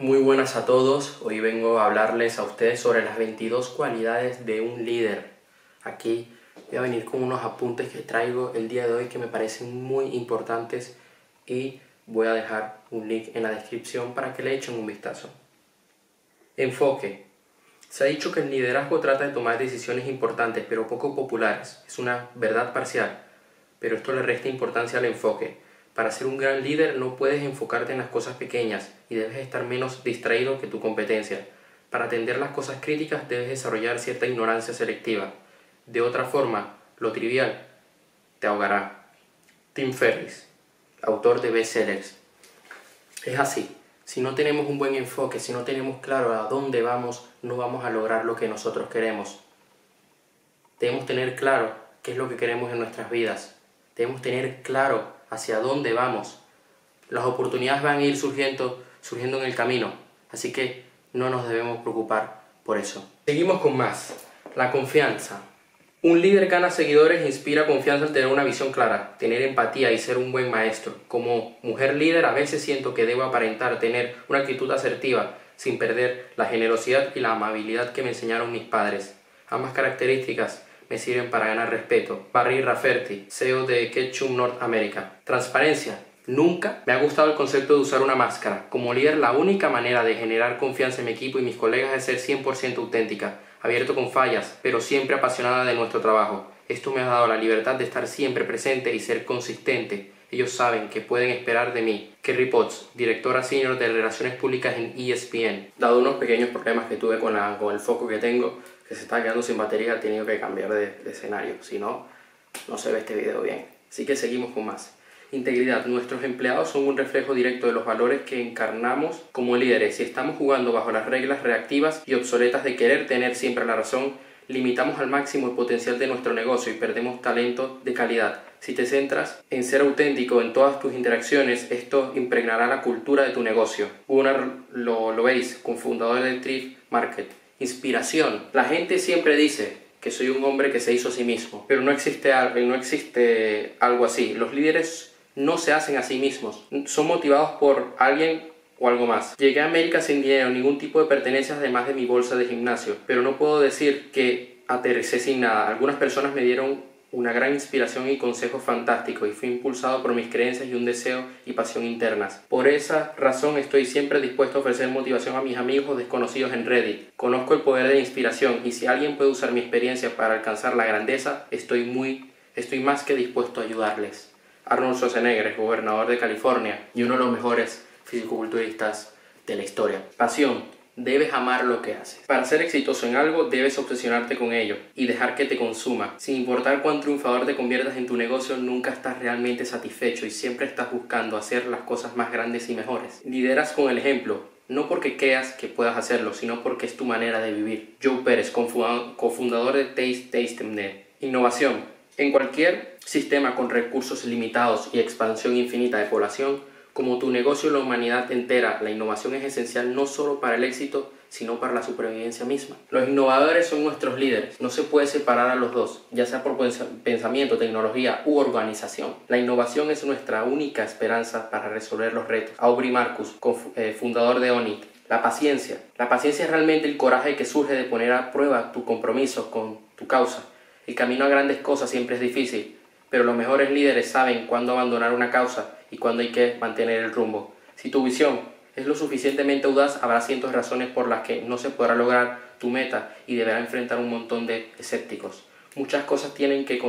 Muy buenas a todos, hoy vengo a hablarles a ustedes sobre las 22 cualidades de un líder. Aquí voy a venir con unos apuntes que traigo el día de hoy que me parecen muy importantes y voy a dejar un link en la descripción para que le echen un vistazo. Enfoque. Se ha dicho que el liderazgo trata de tomar decisiones importantes pero poco populares. Es una verdad parcial, pero esto le resta importancia al enfoque. Para ser un gran líder no puedes enfocarte en las cosas pequeñas y debes estar menos distraído que tu competencia. Para atender las cosas críticas debes desarrollar cierta ignorancia selectiva. De otra forma, lo trivial te ahogará. Tim Ferriss, autor de bestsellers. Es así. Si no tenemos un buen enfoque, si no tenemos claro a dónde vamos, no vamos a lograr lo que nosotros queremos. Debemos tener claro qué es lo que queremos en nuestras vidas. Debemos tener claro hacia dónde vamos. Las oportunidades van a ir surgiendo, surgiendo en el camino, así que no nos debemos preocupar por eso. Seguimos con más. La confianza. Un líder gana seguidores e inspira confianza al tener una visión clara, tener empatía y ser un buen maestro. Como mujer líder a veces siento que debo aparentar tener una actitud asertiva sin perder la generosidad y la amabilidad que me enseñaron mis padres. Ambas características me sirven para ganar respeto. Barry Rafferty, CEO de Ketchum North America. Transparencia. Nunca me ha gustado el concepto de usar una máscara. Como líder, la única manera de generar confianza en mi equipo y mis colegas es ser 100% auténtica, abierto con fallas, pero siempre apasionada de nuestro trabajo. Esto me ha dado la libertad de estar siempre presente y ser consistente. Ellos saben que pueden esperar de mí. Kerry Potts, directora senior de Relaciones Públicas en ESPN. Dado unos pequeños problemas que tuve con, con el foco que tengo, que se está quedando sin batería, he tenido que cambiar de, escenario, si no, no se ve este video bien. Así que seguimos con más. Integridad. Nuestros empleados son un reflejo directo de los valores que encarnamos como líderes. Si estamos jugando bajo las reglas reactivas y obsoletas de querer tener siempre la razón, limitamos al máximo el potencial de nuestro negocio y perdemos talento de calidad. Si te centras en ser auténtico en todas tus interacciones, esto impregnará la cultura de tu negocio. Gunnar lo, lo cofundador de Thrift Market. Inspiración. La gente siempre dice que soy un hombre que se hizo a sí mismo, pero no existe, no existe algo así. Los líderes no se hacen a sí mismos, son motivados por alguien o algo más. Llegué a América sin dinero, ningún tipo de pertenencias además de mi bolsa de gimnasio, pero no puedo decir que aterricé sin nada. Algunas personas me dieron una gran inspiración y consejo fantástico y fui impulsado por mis creencias y un deseo y pasión internas. Por esa razón estoy siempre dispuesto a ofrecer motivación a mis amigos desconocidos en Reddit. Conozco el poder de la inspiración y si alguien puede usar mi experiencia para alcanzar la grandeza, estoy muy estoy más que dispuesto a ayudarles. Arnold Schwarzenegger, gobernador de California y uno de los mejores fisicoculturistas de la historia. Pasión Debes amar lo que haces. Para ser exitoso en algo, debes obsesionarte con ello y dejar que te consuma. Sin importar cuán triunfador te conviertas en tu negocio, nunca estás realmente satisfecho y siempre estás buscando hacer las cosas más grandes y mejores. Lideras con el ejemplo, no porque creas que puedas hacerlo, sino porque es tu manera de vivir. Joe Pérez, cofundador de Taste TasteNet. Innovación. En cualquier sistema con recursos limitados y expansión infinita de población, como tu negocio y la humanidad entera, la innovación es esencial no solo para el éxito, sino para la supervivencia misma. Los innovadores son nuestros líderes, no se puede separar a los dos, ya sea por pensamiento, tecnología u organización. La innovación es nuestra única esperanza para resolver los retos. Aubrey Marcus, eh, fundador de ONIT. La paciencia. La paciencia es realmente el coraje que surge de poner a prueba tu compromiso con tu causa. El camino a grandes cosas siempre es difícil, pero los mejores líderes saben cuándo abandonar una causa y cuándo hay que mantener el rumbo. Si tu visión es lo suficientemente audaz, habrá cientos de razones por las que no se podrá lograr tu meta y deberá enfrentar un montón de escépticos. Muchas cosas tienen que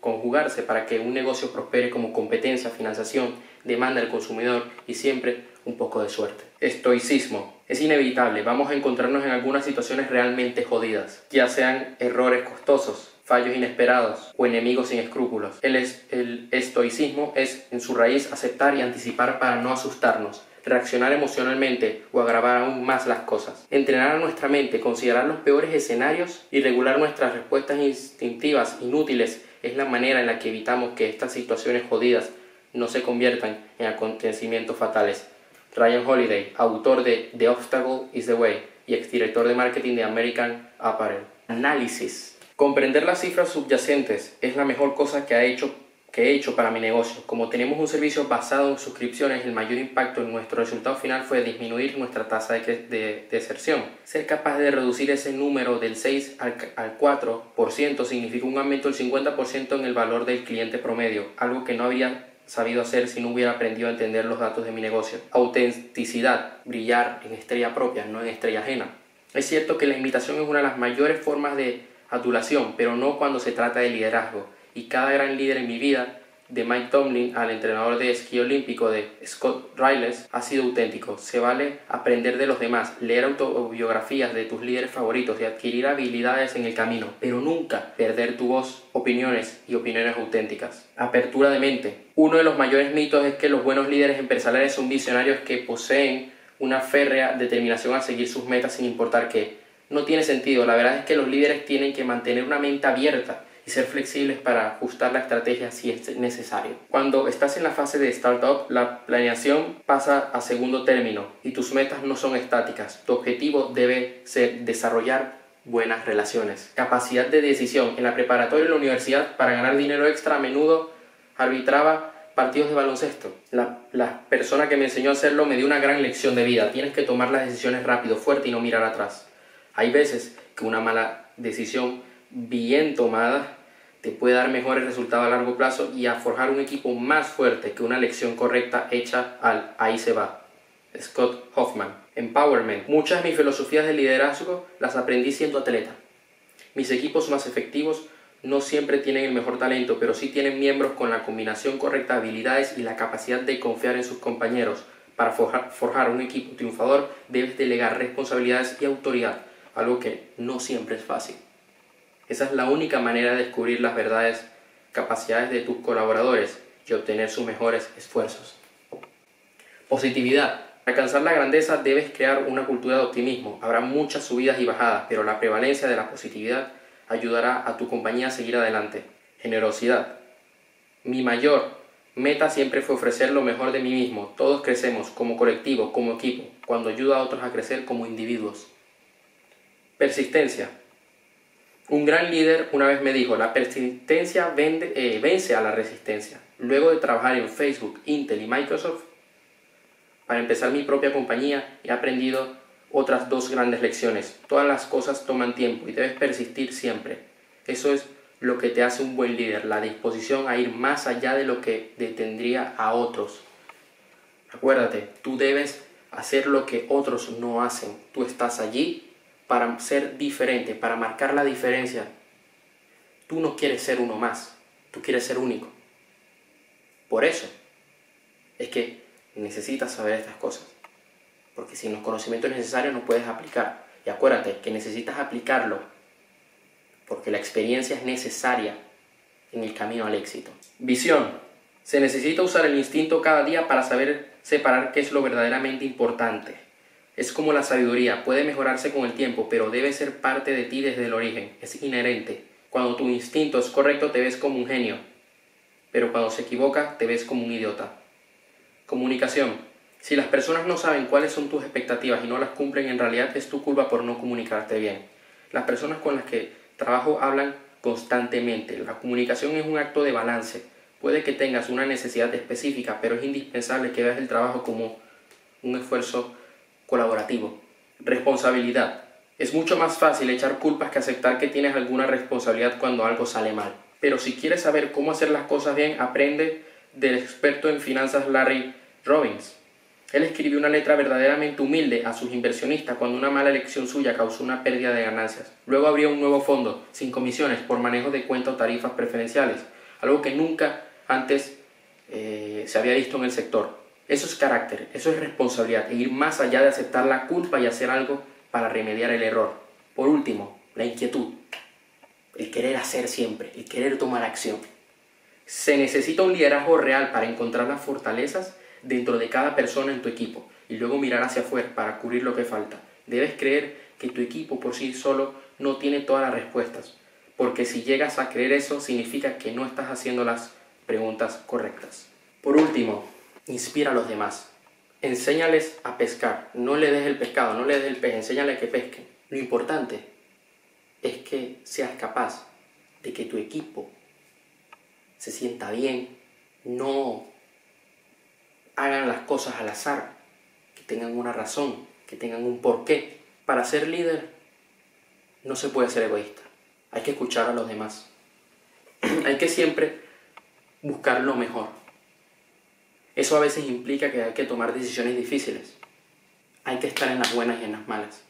conjugarse para que un negocio prospere como competencia, financiación, demanda del consumidor y siempre un poco de suerte. Estoicismo. Es inevitable, vamos a encontrarnos en algunas situaciones realmente jodidas, ya sean errores costosos, fallos inesperados o enemigos sin escrúpulos. El, estoicismo es en su raíz aceptar y anticipar para no asustarnos, reaccionar emocionalmente o agravar aún más las cosas. Entrenar a nuestra mente, considerar los peores escenarios y regular nuestras respuestas instintivas inútiles es la manera en la que evitamos que estas situaciones jodidas no se conviertan en acontecimientos fatales. Ryan Holiday, autor de The Obstacle is the Way y exdirector de marketing de American Apparel. Análisis. Comprender las cifras subyacentes es la mejor cosa que ha hecho que he hecho para mi negocio. Como tenemos un servicio basado en suscripciones, el mayor impacto en nuestro resultado final fue disminuir nuestra tasa de, deserción. Ser capaz de reducir ese número del 6 al, al 4% significa un aumento del 50% en el valor del cliente promedio, algo que no habría sabido hacer si no hubiera aprendido a entender los datos de mi negocio. Autenticidad, brillar en estrella propia, no en estrella ajena. Es cierto que la invitación es una de las mayores formas de adulación, pero no cuando se trata de liderazgo y cada gran líder en mi vida, de Mike Tomlin al entrenador de esquí olímpico de Scott Riles, ha sido auténtico. Se vale aprender de los demás, leer autobiografías de tus líderes favoritos y adquirir habilidades en el camino, pero nunca perder tu voz, opiniones y opiniones auténticas. Apertura de mente. Uno de los mayores mitos es que los buenos líderes empresariales son visionarios que poseen una férrea determinación a seguir sus metas sin importar qué. No tiene sentido. La verdad es que los líderes tienen que mantener una mente abierta y ser flexibles para ajustar la estrategia si es necesario. Cuando estás en la fase de startup, la planeación pasa a segundo término y tus metas no son estáticas. Tu objetivo debe ser desarrollar buenas relaciones. Capacidad de decisión. En la preparatoria de la universidad, para ganar dinero extra, a menudo arbitraba partidos de baloncesto. La, la, persona que me enseñó a hacerlo me dio una gran lección de vida. Tienes que tomar las decisiones rápido, fuerte y no mirar atrás. Hay veces que una mala decisión bien tomada te puede dar mejores resultados a largo plazo y a forjar un equipo más fuerte que una elección correcta hecha al ahí se va. Scott Hoffman. Empowerment. Muchas de mis filosofías de liderazgo las aprendí siendo atleta. Mis equipos más efectivos no siempre tienen el mejor talento, pero sí tienen miembros con la combinación correcta de habilidades y la capacidad de confiar en sus compañeros. Para forjar, forjar un equipo triunfador debes delegar responsabilidades y autoridad, algo que no siempre es fácil. Esa es la única manera de descubrir las verdades, capacidades de tus colaboradores y obtener sus mejores esfuerzos. Positividad. Para alcanzar la grandeza debes crear una cultura de optimismo. Habrá muchas subidas y bajadas, pero la prevalencia de la positividad ayudará a tu compañía a seguir adelante. Generosidad. Mi mayor meta siempre fue ofrecer lo mejor de mí mismo. Todos crecemos como colectivo, como equipo, cuando ayuda a otros a crecer como individuos. Persistencia. Un gran líder una vez me dijo, la persistencia eh, vence a la resistencia. Luego de trabajar en Facebook, Intel y Microsoft, para empezar mi propia compañía, he aprendido otras dos grandes lecciones. Todas las cosas toman tiempo y debes persistir siempre. Eso es lo que te hace un buen líder, la disposición a ir más allá de lo que detendría a otros. Acuérdate, tú debes hacer lo que otros no hacen. Tú estás allí para ser diferente, para marcar la diferencia. Tú no quieres ser uno más, tú quieres ser único. Por eso es que necesitas saber estas cosas. Porque sin los conocimientos necesarios no puedes aplicar. Y acuérdate que necesitas aplicarlo porque la experiencia es necesaria en el camino al éxito. Visión. Se necesita usar el instinto cada día para saber separar qué es lo verdaderamente importante es como la sabiduría, puede mejorarse con el tiempo, pero debe ser parte de ti desde el origen, es inherente. Cuando tu instinto es correcto te ves como un genio, pero cuando se equivoca te ves como un idiota. Comunicación. Si las personas no saben cuáles son tus expectativas y no las cumplen, en realidad es tu culpa por no comunicarte bien. Las personas con las que trabajo hablan constantemente. La comunicación es un acto de balance. Puede que tengas una necesidad específica, pero es indispensable que veas el trabajo como un esfuerzo colaborativo. Responsabilidad. Es mucho más fácil echar culpas que aceptar que tienes alguna responsabilidad cuando algo sale mal. Pero si quieres saber cómo hacer las cosas bien, aprende del experto en finanzas Larry Robbins. Él escribió una letra verdaderamente humilde a sus inversionistas cuando una mala elección suya causó una pérdida de ganancias. Luego abrió un nuevo fondo, sin comisiones, por manejo de cuentas o tarifas preferenciales, algo que nunca antes eh, se había visto en el sector. Eso es carácter, eso es responsabilidad, e ir más allá de aceptar la culpa y hacer algo para remediar el error. Por último, la inquietud, el querer hacer siempre, el querer tomar acción. Se necesita un liderazgo real para encontrar las fortalezas dentro de cada persona en tu equipo y luego mirar hacia afuera para cubrir lo que falta. Debes creer que tu equipo por sí solo no tiene todas las respuestas, porque si llegas a creer eso significa que no estás haciendo las preguntas correctas. Por último, inspira a los demás. Enséñales a pescar. No le des el pescado, no le des el pez, enséñale que pesquen. Lo importante es que seas capaz de que tu equipo se sienta bien, no hagan las cosas al azar, que tengan una razón, que tengan un porqué. Para ser líder no se puede ser egoísta, hay que escuchar a los demás. hay que siempre buscar lo mejor. Eso a veces implica que hay que tomar decisiones difíciles. Hay que estar en las buenas y en las malas.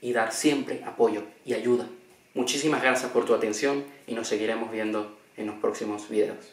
Y dar siempre apoyo y ayuda. Muchísimas gracias por tu atención y nos seguiremos viendo en los próximos videos.